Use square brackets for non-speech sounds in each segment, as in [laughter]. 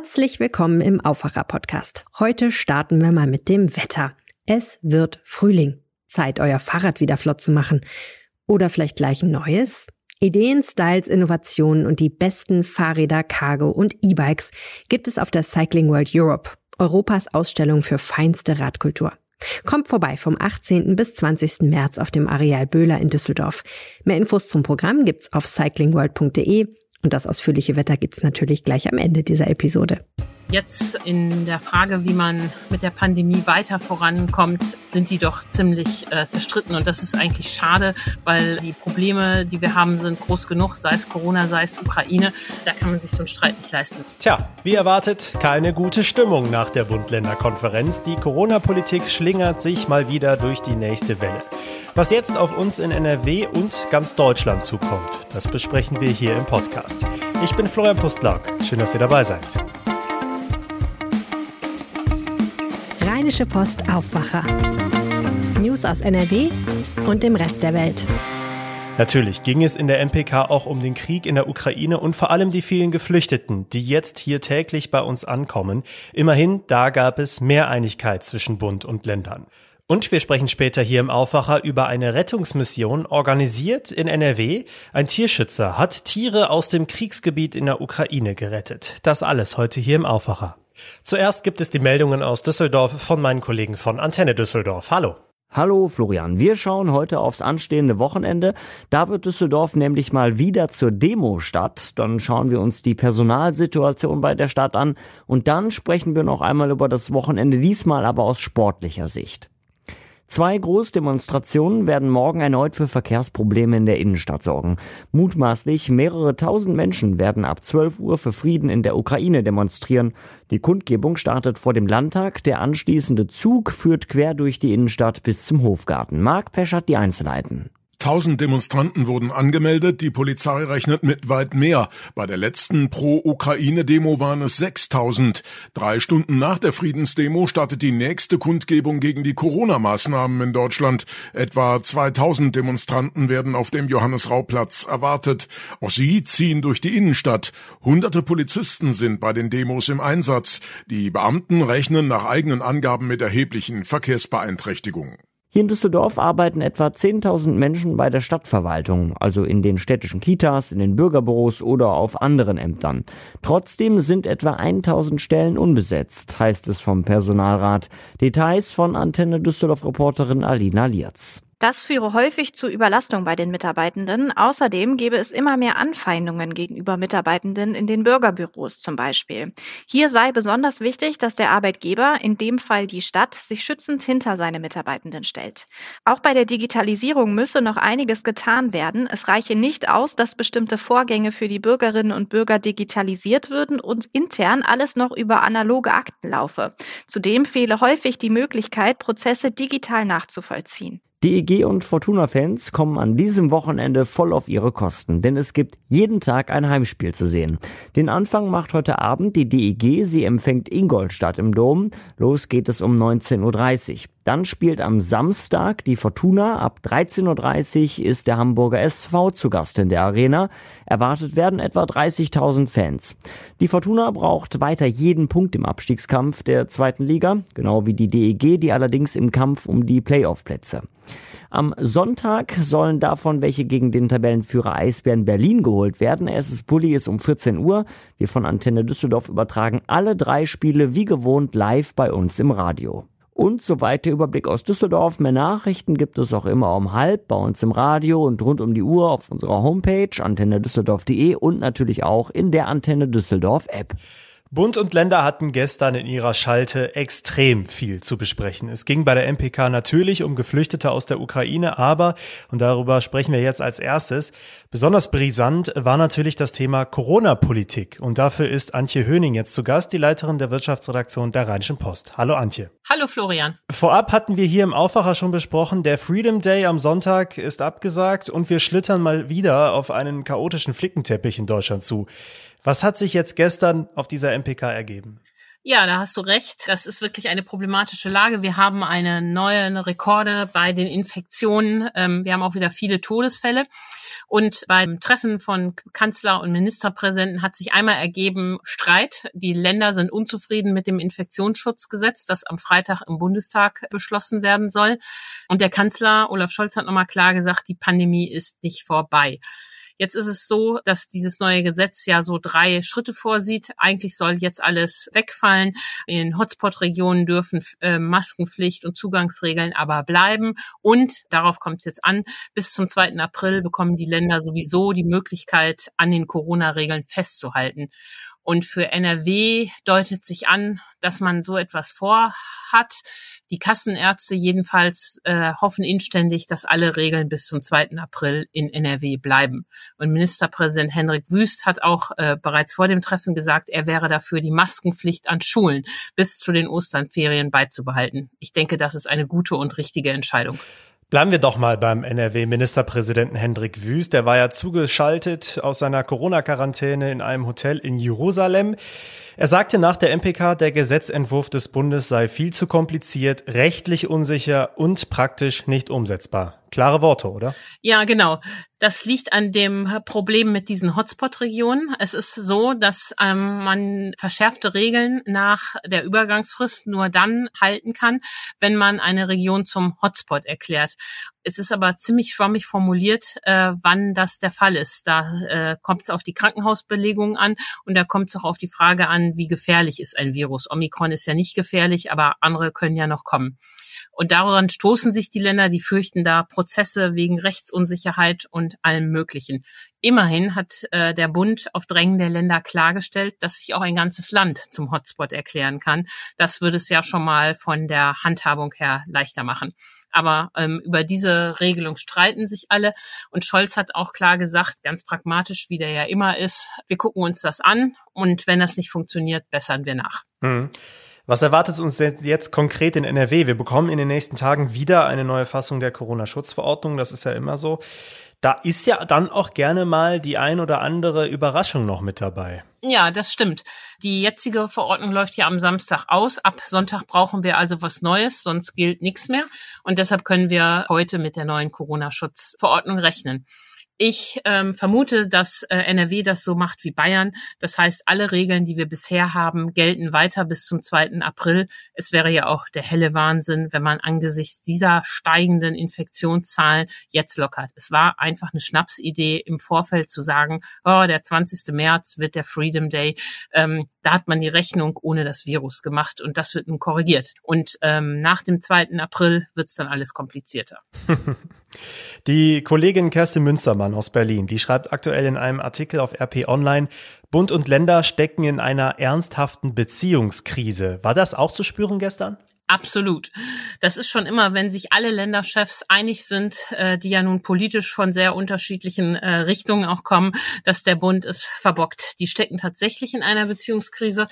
Herzlich willkommen im Aufwacher-Podcast. Heute starten wir mal mit dem Wetter. Es wird Frühling. Zeit, euer Fahrrad wieder flott zu machen. Oder vielleicht gleich ein neues? Ideen, Styles, Innovationen und die besten Fahrräder, Cargo und E-Bikes gibt es auf der Cycling World Europe, Europas Ausstellung für feinste Radkultur. Kommt vorbei vom 18. bis 20. März auf dem Areal Böhler in Düsseldorf. Mehr Infos zum Programm gibt's auf cyclingworld.de und das ausführliche Wetter gibt's natürlich gleich am Ende dieser Episode. Jetzt in der Frage, wie man mit der Pandemie weiter vorankommt, sind die doch ziemlich äh, zerstritten. Und das ist eigentlich schade, weil die Probleme, die wir haben, sind groß genug, sei es Corona, sei es Ukraine. Da kann man sich so einen Streit nicht leisten. Tja, wie erwartet, keine gute Stimmung nach der Bund-Länder-Konferenz. Die Corona-Politik schlingert sich mal wieder durch die nächste Welle. Was jetzt auf uns in NRW und ganz Deutschland zukommt, das besprechen wir hier im Podcast. Ich bin Florian Pustlauk. Schön, dass ihr dabei seid. Rheinische Post Aufwacher. News aus NRW und dem Rest der Welt. Natürlich ging es in der MPK auch um den Krieg in der Ukraine und vor allem die vielen Geflüchteten, die jetzt hier täglich bei uns ankommen. Immerhin, da gab es mehr Einigkeit zwischen Bund und Ländern. Und wir sprechen später hier im Aufwacher über eine Rettungsmission organisiert in NRW. Ein Tierschützer hat Tiere aus dem Kriegsgebiet in der Ukraine gerettet. Das alles heute hier im Aufwacher. Zuerst gibt es die Meldungen aus Düsseldorf von meinen Kollegen von Antenne Düsseldorf. Hallo. Hallo Florian, wir schauen heute aufs anstehende Wochenende. Da wird Düsseldorf nämlich mal wieder zur Demo statt. Dann schauen wir uns die Personalsituation bei der Stadt an und dann sprechen wir noch einmal über das Wochenende, diesmal aber aus sportlicher Sicht. Zwei Großdemonstrationen werden morgen erneut für Verkehrsprobleme in der Innenstadt sorgen. Mutmaßlich mehrere tausend Menschen werden ab 12 Uhr für Frieden in der Ukraine demonstrieren. Die Kundgebung startet vor dem Landtag. Der anschließende Zug führt quer durch die Innenstadt bis zum Hofgarten. Marc Pesch hat die Einzelheiten. Tausend Demonstranten wurden angemeldet, die Polizei rechnet mit weit mehr. Bei der letzten Pro-Ukraine-Demo waren es 6000. Drei Stunden nach der Friedensdemo startet die nächste Kundgebung gegen die Corona-Maßnahmen in Deutschland. Etwa 2000 Demonstranten werden auf dem Johannes-Rau-Platz erwartet. Auch sie ziehen durch die Innenstadt. Hunderte Polizisten sind bei den Demos im Einsatz. Die Beamten rechnen nach eigenen Angaben mit erheblichen Verkehrsbeeinträchtigungen. Hier in Düsseldorf arbeiten etwa 10.000 Menschen bei der Stadtverwaltung, also in den städtischen Kitas, in den Bürgerbüros oder auf anderen Ämtern. Trotzdem sind etwa 1.000 Stellen unbesetzt, heißt es vom Personalrat. Details von Antenne Düsseldorf-Reporterin Alina Lierz. Das führe häufig zu Überlastung bei den Mitarbeitenden. Außerdem gebe es immer mehr Anfeindungen gegenüber Mitarbeitenden in den Bürgerbüros zum Beispiel. Hier sei besonders wichtig, dass der Arbeitgeber, in dem Fall die Stadt, sich schützend hinter seine Mitarbeitenden stellt. Auch bei der Digitalisierung müsse noch einiges getan werden. Es reiche nicht aus, dass bestimmte Vorgänge für die Bürgerinnen und Bürger digitalisiert würden und intern alles noch über analoge Akten laufe. Zudem fehle häufig die Möglichkeit, Prozesse digital nachzuvollziehen. Die EG und Fortuna-Fans kommen an diesem Wochenende voll auf ihre Kosten, denn es gibt jeden Tag ein Heimspiel zu sehen. Den Anfang macht heute Abend die DEG, sie empfängt Ingolstadt im Dom. Los geht es um 19.30 Uhr. Dann spielt am Samstag die Fortuna. Ab 13.30 Uhr ist der Hamburger SV zu Gast in der Arena. Erwartet werden etwa 30.000 Fans. Die Fortuna braucht weiter jeden Punkt im Abstiegskampf der zweiten Liga, genau wie die DEG, die allerdings im Kampf um die Playoff-Plätze. Am Sonntag sollen davon welche gegen den Tabellenführer Eisbären Berlin geholt werden. Erstes Pulli ist um 14 Uhr. Wir von Antenne Düsseldorf übertragen alle drei Spiele wie gewohnt live bei uns im Radio. Und soweit der Überblick aus Düsseldorf. Mehr Nachrichten gibt es auch immer um halb bei uns im Radio und rund um die Uhr auf unserer Homepage antennedüsseldorf.de und natürlich auch in der Antenne Düsseldorf App. Bund und Länder hatten gestern in ihrer Schalte extrem viel zu besprechen. Es ging bei der MPK natürlich um Geflüchtete aus der Ukraine, aber, und darüber sprechen wir jetzt als erstes, besonders brisant war natürlich das Thema Corona-Politik. Und dafür ist Antje Höning jetzt zu Gast, die Leiterin der Wirtschaftsredaktion der Rheinischen Post. Hallo Antje. Hallo Florian. Vorab hatten wir hier im Aufwacher schon besprochen, der Freedom Day am Sonntag ist abgesagt und wir schlittern mal wieder auf einen chaotischen Flickenteppich in Deutschland zu. Was hat sich jetzt gestern auf dieser MPK ergeben? Ja, da hast du recht. Das ist wirklich eine problematische Lage. Wir haben eine neue Rekorde bei den Infektionen. Ähm, wir haben auch wieder viele Todesfälle. Und beim Treffen von Kanzler und Ministerpräsidenten hat sich einmal ergeben Streit. Die Länder sind unzufrieden mit dem Infektionsschutzgesetz, das am Freitag im Bundestag beschlossen werden soll. Und der Kanzler Olaf Scholz hat nochmal klar gesagt, die Pandemie ist nicht vorbei. Jetzt ist es so, dass dieses neue Gesetz ja so drei Schritte vorsieht. Eigentlich soll jetzt alles wegfallen. In Hotspot-Regionen dürfen äh, Maskenpflicht und Zugangsregeln aber bleiben. Und, darauf kommt es jetzt an, bis zum 2. April bekommen die Länder sowieso die Möglichkeit, an den Corona-Regeln festzuhalten. Und für NRW deutet sich an, dass man so etwas vorhat. Die Kassenärzte jedenfalls äh, hoffen inständig, dass alle Regeln bis zum 2. April in NRW bleiben. Und Ministerpräsident Henrik Wüst hat auch äh, bereits vor dem Treffen gesagt, er wäre dafür, die Maskenpflicht an Schulen bis zu den Osternferien beizubehalten. Ich denke, das ist eine gute und richtige Entscheidung. Bleiben wir doch mal beim NRW-Ministerpräsidenten Hendrik Wüst. Der war ja zugeschaltet aus seiner Corona-Quarantäne in einem Hotel in Jerusalem. Er sagte nach der MPK, der Gesetzentwurf des Bundes sei viel zu kompliziert, rechtlich unsicher und praktisch nicht umsetzbar. Klare Worte, oder? Ja, genau. Das liegt an dem Problem mit diesen Hotspot-Regionen. Es ist so, dass ähm, man verschärfte Regeln nach der Übergangsfrist nur dann halten kann, wenn man eine Region zum Hotspot erklärt. Es ist aber ziemlich schwammig formuliert, äh, wann das der Fall ist. Da äh, kommt es auf die Krankenhausbelegung an und da kommt es auch auf die Frage an, wie gefährlich ist ein Virus. Omikron ist ja nicht gefährlich, aber andere können ja noch kommen. Und daran stoßen sich die Länder, die fürchten da Prozesse wegen Rechtsunsicherheit und allem Möglichen. Immerhin hat äh, der Bund auf Drängen der Länder klargestellt, dass sich auch ein ganzes Land zum Hotspot erklären kann. Das würde es ja schon mal von der Handhabung her leichter machen. Aber ähm, über diese Regelung streiten sich alle. Und Scholz hat auch klar gesagt, ganz pragmatisch, wie der ja immer ist, wir gucken uns das an und wenn das nicht funktioniert, bessern wir nach. Mhm. Was erwartet uns jetzt konkret in NRW? Wir bekommen in den nächsten Tagen wieder eine neue Fassung der Corona-Schutzverordnung. Das ist ja immer so. Da ist ja dann auch gerne mal die ein oder andere Überraschung noch mit dabei. Ja, das stimmt. Die jetzige Verordnung läuft ja am Samstag aus. Ab Sonntag brauchen wir also was Neues, sonst gilt nichts mehr. Und deshalb können wir heute mit der neuen Corona-Schutzverordnung rechnen. Ich ähm, vermute, dass äh, NRW das so macht wie Bayern. Das heißt, alle Regeln, die wir bisher haben, gelten weiter bis zum 2. April. Es wäre ja auch der helle Wahnsinn, wenn man angesichts dieser steigenden Infektionszahlen jetzt lockert. Es war einfach eine Schnapsidee im Vorfeld zu sagen, oh, der 20. März wird der Freedom Day. Ähm, da hat man die Rechnung ohne das Virus gemacht und das wird nun korrigiert. Und ähm, nach dem 2. April wird es dann alles komplizierter. [laughs] Die Kollegin Kerstin Münstermann aus Berlin, die schreibt aktuell in einem Artikel auf RP Online, Bund und Länder stecken in einer ernsthaften Beziehungskrise. War das auch zu spüren gestern? Absolut. Das ist schon immer, wenn sich alle Länderchefs einig sind, äh, die ja nun politisch von sehr unterschiedlichen äh, Richtungen auch kommen, dass der Bund es verbockt. Die stecken tatsächlich in einer Beziehungskrise.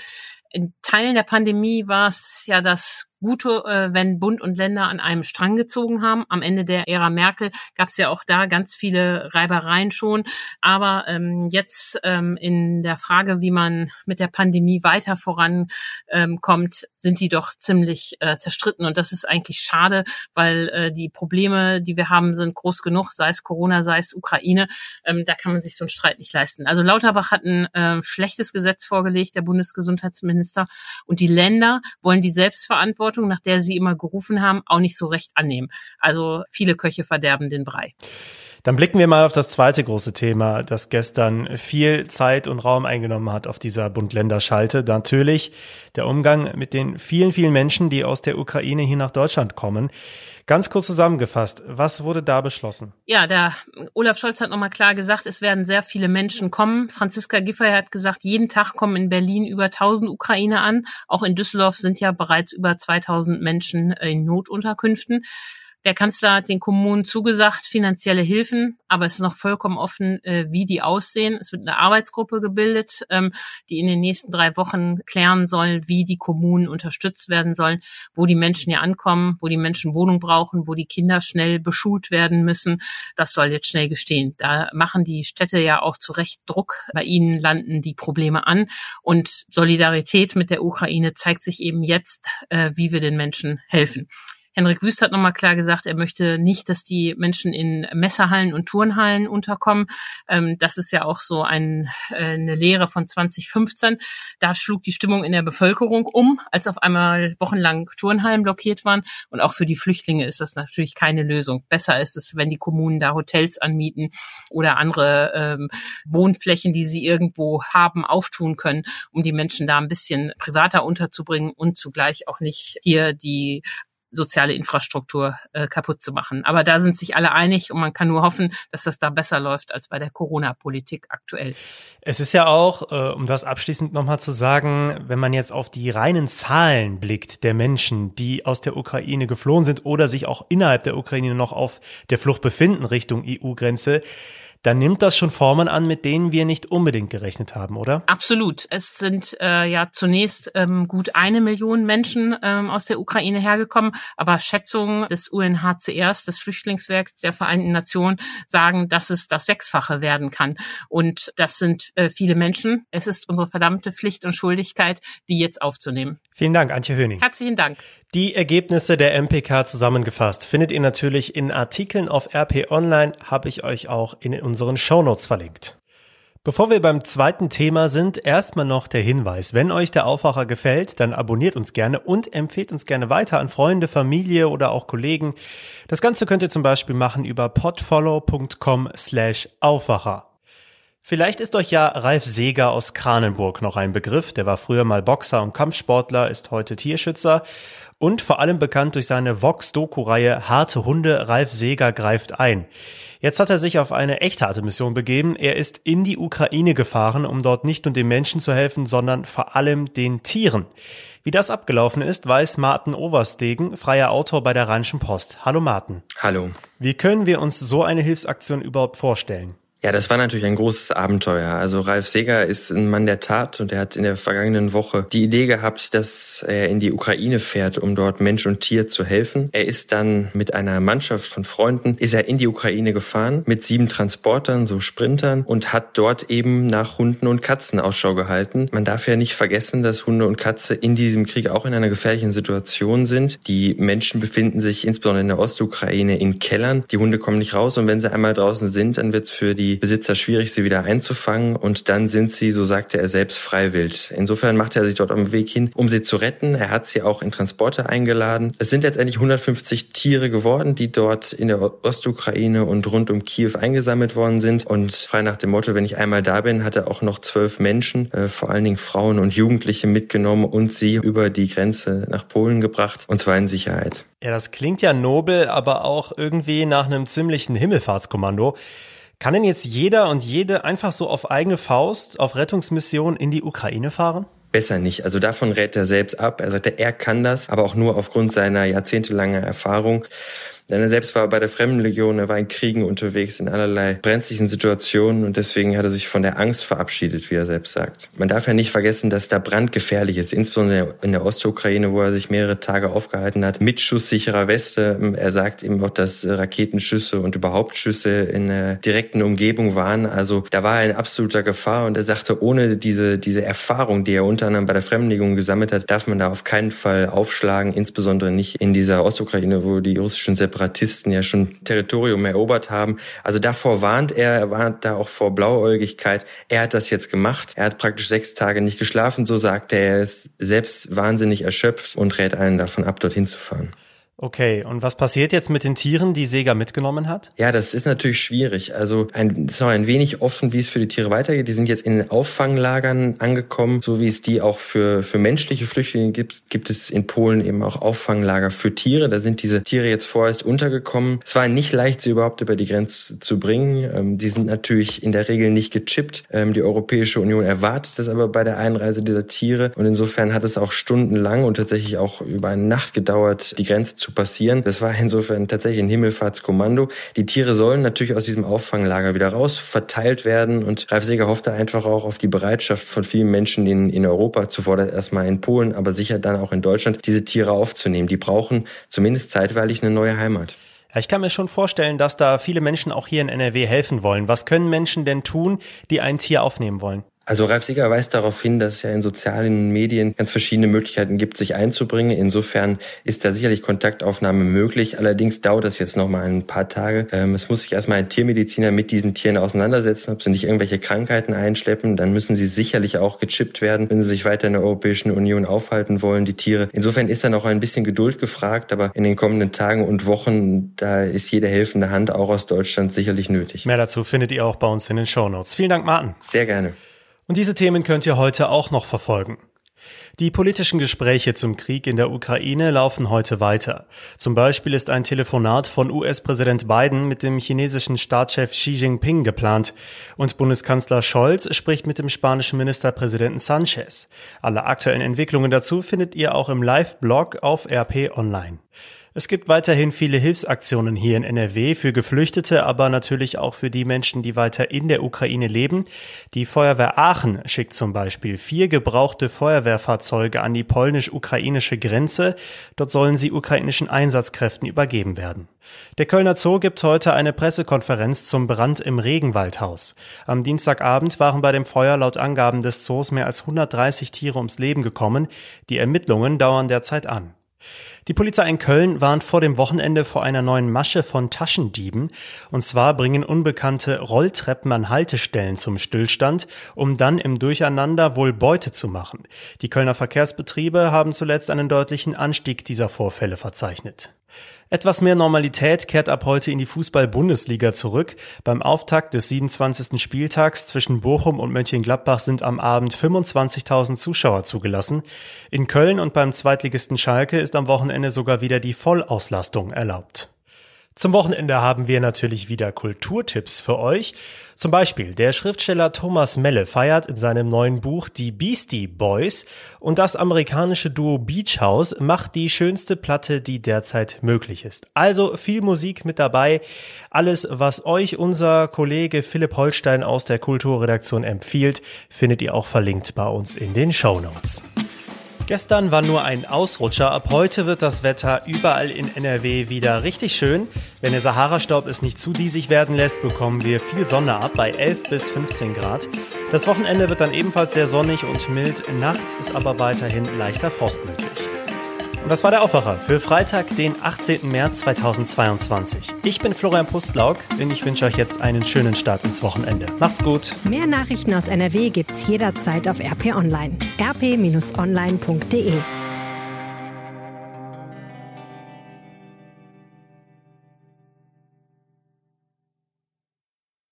In Teilen der Pandemie war es ja das Gute, äh, wenn Bund und Länder an einem Strang gezogen haben. Am Ende der Ära Merkel gab es ja auch da ganz viele Reibereien schon. Aber ähm, jetzt ähm, in der Frage, wie man mit der Pandemie weiter vorankommt, ähm, sind die doch ziemlich äh, zerstritten. Und das ist eigentlich schade, weil äh, die Probleme, die wir haben, sind groß genug, sei es Corona, sei es Ukraine. Ähm, da kann man sich so einen Streit nicht leisten. Also Lauterbach hat ein äh, schlechtes Gesetz vorgelegt, der Bundesgesundheitsminister. Und die Länder wollen die Selbstverantwortung Verantwortung, nach der sie immer gerufen haben, auch nicht so recht annehmen. Also viele Köche verderben den Brei. Dann blicken wir mal auf das zweite große Thema, das gestern viel Zeit und Raum eingenommen hat auf dieser Bund-Länder-Schalte. Natürlich der Umgang mit den vielen, vielen Menschen, die aus der Ukraine hier nach Deutschland kommen. Ganz kurz zusammengefasst, was wurde da beschlossen? Ja, der Olaf Scholz hat nochmal klar gesagt, es werden sehr viele Menschen kommen. Franziska Giffey hat gesagt, jeden Tag kommen in Berlin über 1000 Ukrainer an. Auch in Düsseldorf sind ja bereits über 2000 Menschen in Notunterkünften. Der Kanzler hat den Kommunen zugesagt, finanzielle Hilfen, aber es ist noch vollkommen offen, äh, wie die aussehen. Es wird eine Arbeitsgruppe gebildet, ähm, die in den nächsten drei Wochen klären soll, wie die Kommunen unterstützt werden sollen, wo die Menschen hier ankommen, wo die Menschen Wohnung brauchen, wo die Kinder schnell beschult werden müssen. Das soll jetzt schnell gestehen. Da machen die Städte ja auch zu Recht Druck. Bei ihnen landen die Probleme an und Solidarität mit der Ukraine zeigt sich eben jetzt, äh, wie wir den Menschen helfen. Henrik Wüst hat nochmal klar gesagt, er möchte nicht, dass die Menschen in Messerhallen und Turnhallen unterkommen. Ähm, das ist ja auch so ein, äh, eine Lehre von 2015. Da schlug die Stimmung in der Bevölkerung um, als auf einmal wochenlang Turnhallen blockiert waren. Und auch für die Flüchtlinge ist das natürlich keine Lösung. Besser ist es, wenn die Kommunen da Hotels anmieten oder andere ähm, Wohnflächen, die sie irgendwo haben, auftun können, um die Menschen da ein bisschen privater unterzubringen und zugleich auch nicht hier die soziale Infrastruktur äh, kaputt zu machen. Aber da sind sich alle einig und man kann nur hoffen, dass das da besser läuft als bei der Corona-Politik aktuell. Es ist ja auch, äh, um das abschließend nochmal zu sagen, wenn man jetzt auf die reinen Zahlen blickt der Menschen, die aus der Ukraine geflohen sind oder sich auch innerhalb der Ukraine noch auf der Flucht befinden Richtung EU-Grenze, dann nimmt das schon Formen an, mit denen wir nicht unbedingt gerechnet haben, oder? Absolut. Es sind äh, ja zunächst ähm, gut eine Million Menschen ähm, aus der Ukraine hergekommen, aber Schätzungen des UNHCRs, des Flüchtlingswerks der Vereinten Nationen, sagen, dass es das Sechsfache werden kann. Und das sind äh, viele Menschen. Es ist unsere verdammte Pflicht und Schuldigkeit, die jetzt aufzunehmen. Vielen Dank, Antje Höning. Herzlichen Dank. Die Ergebnisse der MPK zusammengefasst findet ihr natürlich in Artikeln auf RP Online, habe ich euch auch in unseren Shownotes verlinkt. Bevor wir beim zweiten Thema sind, erstmal noch der Hinweis. Wenn euch der Aufwacher gefällt, dann abonniert uns gerne und empfehlt uns gerne weiter an Freunde, Familie oder auch Kollegen. Das Ganze könnt ihr zum Beispiel machen über podfollow.com slash Aufwacher. Vielleicht ist euch ja Ralf Seeger aus Kranenburg noch ein Begriff. Der war früher mal Boxer und Kampfsportler, ist heute Tierschützer und vor allem bekannt durch seine Vox-Doku-Reihe Harte Hunde, Ralf Seeger greift ein. Jetzt hat er sich auf eine echt harte Mission begeben. Er ist in die Ukraine gefahren, um dort nicht nur den Menschen zu helfen, sondern vor allem den Tieren. Wie das abgelaufen ist, weiß Martin Overstegen, freier Autor bei der Rheinischen Post. Hallo Martin. Hallo. Wie können wir uns so eine Hilfsaktion überhaupt vorstellen? Ja, das war natürlich ein großes Abenteuer. Also Ralf Seger ist ein Mann der Tat und er hat in der vergangenen Woche die Idee gehabt, dass er in die Ukraine fährt, um dort Mensch und Tier zu helfen. Er ist dann mit einer Mannschaft von Freunden, ist er in die Ukraine gefahren mit sieben Transportern, so Sprintern und hat dort eben nach Hunden und Katzen Ausschau gehalten. Man darf ja nicht vergessen, dass Hunde und Katze in diesem Krieg auch in einer gefährlichen Situation sind. Die Menschen befinden sich insbesondere in der Ostukraine in Kellern. Die Hunde kommen nicht raus und wenn sie einmal draußen sind, dann wird es für die die Besitzer schwierig, sie wieder einzufangen und dann sind sie, so sagte er selbst, freiwillig. Insofern machte er sich dort auf den Weg hin, um sie zu retten. Er hat sie auch in Transporte eingeladen. Es sind letztendlich 150 Tiere geworden, die dort in der Ostukraine und rund um Kiew eingesammelt worden sind. Und frei nach dem Motto, wenn ich einmal da bin, hat er auch noch zwölf Menschen, äh, vor allen Dingen Frauen und Jugendliche mitgenommen und sie über die Grenze nach Polen gebracht, und zwar in Sicherheit. Ja, das klingt ja nobel, aber auch irgendwie nach einem ziemlichen Himmelfahrtskommando. Kann denn jetzt jeder und jede einfach so auf eigene Faust auf Rettungsmission in die Ukraine fahren? Besser nicht. Also davon rät er selbst ab. Er sagte, er kann das, aber auch nur aufgrund seiner jahrzehntelangen Erfahrung. Denn er selbst war bei der Fremdenlegion, er war in Kriegen unterwegs, in allerlei brenzlichen Situationen und deswegen hat er sich von der Angst verabschiedet, wie er selbst sagt. Man darf ja nicht vergessen, dass da brandgefährlich ist, insbesondere in der Ostukraine, wo er sich mehrere Tage aufgehalten hat, mit schusssicherer Weste. Er sagt eben auch, dass Raketenschüsse und überhaupt Schüsse in der direkten Umgebung waren. Also da war er in absoluter Gefahr und er sagte, ohne diese, diese Erfahrung, die er unter anderem bei der Fremdenlegion gesammelt hat, darf man da auf keinen Fall aufschlagen, insbesondere nicht in dieser Ostukraine, wo die russischen Separ Separatisten ja schon Territorium erobert haben. Also davor warnt er, er warnt da auch vor Blauäugigkeit. Er hat das jetzt gemacht. Er hat praktisch sechs Tage nicht geschlafen, so sagt er. Er ist selbst wahnsinnig erschöpft und rät allen davon ab, dorthin zu fahren. Okay, und was passiert jetzt mit den Tieren, die Sega mitgenommen hat? Ja, das ist natürlich schwierig. Also ein, ist noch ein wenig offen, wie es für die Tiere weitergeht. Die sind jetzt in Auffanglagern angekommen, so wie es die auch für, für menschliche Flüchtlinge gibt, gibt es in Polen eben auch Auffanglager für Tiere. Da sind diese Tiere jetzt vorerst untergekommen. Es war nicht leicht, sie überhaupt über die Grenze zu bringen. Ähm, die sind natürlich in der Regel nicht gechippt. Ähm, die Europäische Union erwartet das aber bei der Einreise dieser Tiere. Und insofern hat es auch stundenlang und tatsächlich auch über eine Nacht gedauert, die Grenze zu zu passieren. Das war insofern tatsächlich ein Himmelfahrtskommando. Die Tiere sollen natürlich aus diesem Auffanglager wieder raus, verteilt werden und Ralf Seger hoffte einfach auch auf die Bereitschaft von vielen Menschen in, in Europa, zuvor erstmal in Polen, aber sicher dann auch in Deutschland, diese Tiere aufzunehmen. Die brauchen zumindest zeitweilig eine neue Heimat. Ja, ich kann mir schon vorstellen, dass da viele Menschen auch hier in NRW helfen wollen. Was können Menschen denn tun, die ein Tier aufnehmen wollen? Also Ralf Sieger weist darauf hin, dass es ja in sozialen Medien ganz verschiedene Möglichkeiten gibt, sich einzubringen. Insofern ist da sicherlich Kontaktaufnahme möglich. Allerdings dauert das jetzt noch mal ein paar Tage. Ähm, es muss sich erstmal ein Tiermediziner mit diesen Tieren auseinandersetzen, ob sie nicht irgendwelche Krankheiten einschleppen. Dann müssen sie sicherlich auch gechippt werden, wenn sie sich weiter in der Europäischen Union aufhalten wollen, die Tiere. Insofern ist da noch ein bisschen Geduld gefragt, aber in den kommenden Tagen und Wochen, da ist jede helfende Hand auch aus Deutschland sicherlich nötig. Mehr dazu findet ihr auch bei uns in den Show Notes. Vielen Dank, Martin. Sehr gerne. Und diese Themen könnt ihr heute auch noch verfolgen. Die politischen Gespräche zum Krieg in der Ukraine laufen heute weiter. Zum Beispiel ist ein Telefonat von US-Präsident Biden mit dem chinesischen Staatschef Xi Jinping geplant und Bundeskanzler Scholz spricht mit dem spanischen Ministerpräsidenten Sanchez. Alle aktuellen Entwicklungen dazu findet ihr auch im Live-Blog auf RP Online. Es gibt weiterhin viele Hilfsaktionen hier in NRW für Geflüchtete, aber natürlich auch für die Menschen, die weiter in der Ukraine leben. Die Feuerwehr Aachen schickt zum Beispiel vier gebrauchte Feuerwehrfahrzeuge an die polnisch-ukrainische Grenze. Dort sollen sie ukrainischen Einsatzkräften übergeben werden. Der Kölner Zoo gibt heute eine Pressekonferenz zum Brand im Regenwaldhaus. Am Dienstagabend waren bei dem Feuer laut Angaben des Zoos mehr als 130 Tiere ums Leben gekommen. Die Ermittlungen dauern derzeit an. Die Polizei in Köln warnt vor dem Wochenende vor einer neuen Masche von Taschendieben. Und zwar bringen Unbekannte Rolltreppen an Haltestellen zum Stillstand, um dann im Durcheinander wohl Beute zu machen. Die Kölner Verkehrsbetriebe haben zuletzt einen deutlichen Anstieg dieser Vorfälle verzeichnet. Etwas mehr Normalität kehrt ab heute in die Fußball-Bundesliga zurück. Beim Auftakt des 27. Spieltags zwischen Bochum und Mönchengladbach sind am Abend 25.000 Zuschauer zugelassen. In Köln und beim Zweitligisten Schalke ist am Wochenende sogar wieder die Vollauslastung erlaubt. Zum Wochenende haben wir natürlich wieder Kulturtipps für euch. Zum Beispiel der Schriftsteller Thomas Melle feiert in seinem neuen Buch die Beastie Boys und das amerikanische Duo Beach House macht die schönste Platte, die derzeit möglich ist. Also viel Musik mit dabei. Alles, was euch unser Kollege Philipp Holstein aus der Kulturredaktion empfiehlt, findet ihr auch verlinkt bei uns in den Show Notes. Gestern war nur ein Ausrutscher. Ab heute wird das Wetter überall in NRW wieder richtig schön. Wenn der Sahara-Staub es nicht zu diesig werden lässt, bekommen wir viel Sonne ab bei 11 bis 15 Grad. Das Wochenende wird dann ebenfalls sehr sonnig und mild. Nachts ist aber weiterhin leichter Frost möglich. Und das war der Aufwacher für Freitag, den 18. März 2022. Ich bin Florian Pustlauk und ich wünsche euch jetzt einen schönen Start ins Wochenende. Macht's gut. Mehr Nachrichten aus NRW gibt's jederzeit auf RP Online. rp-online.de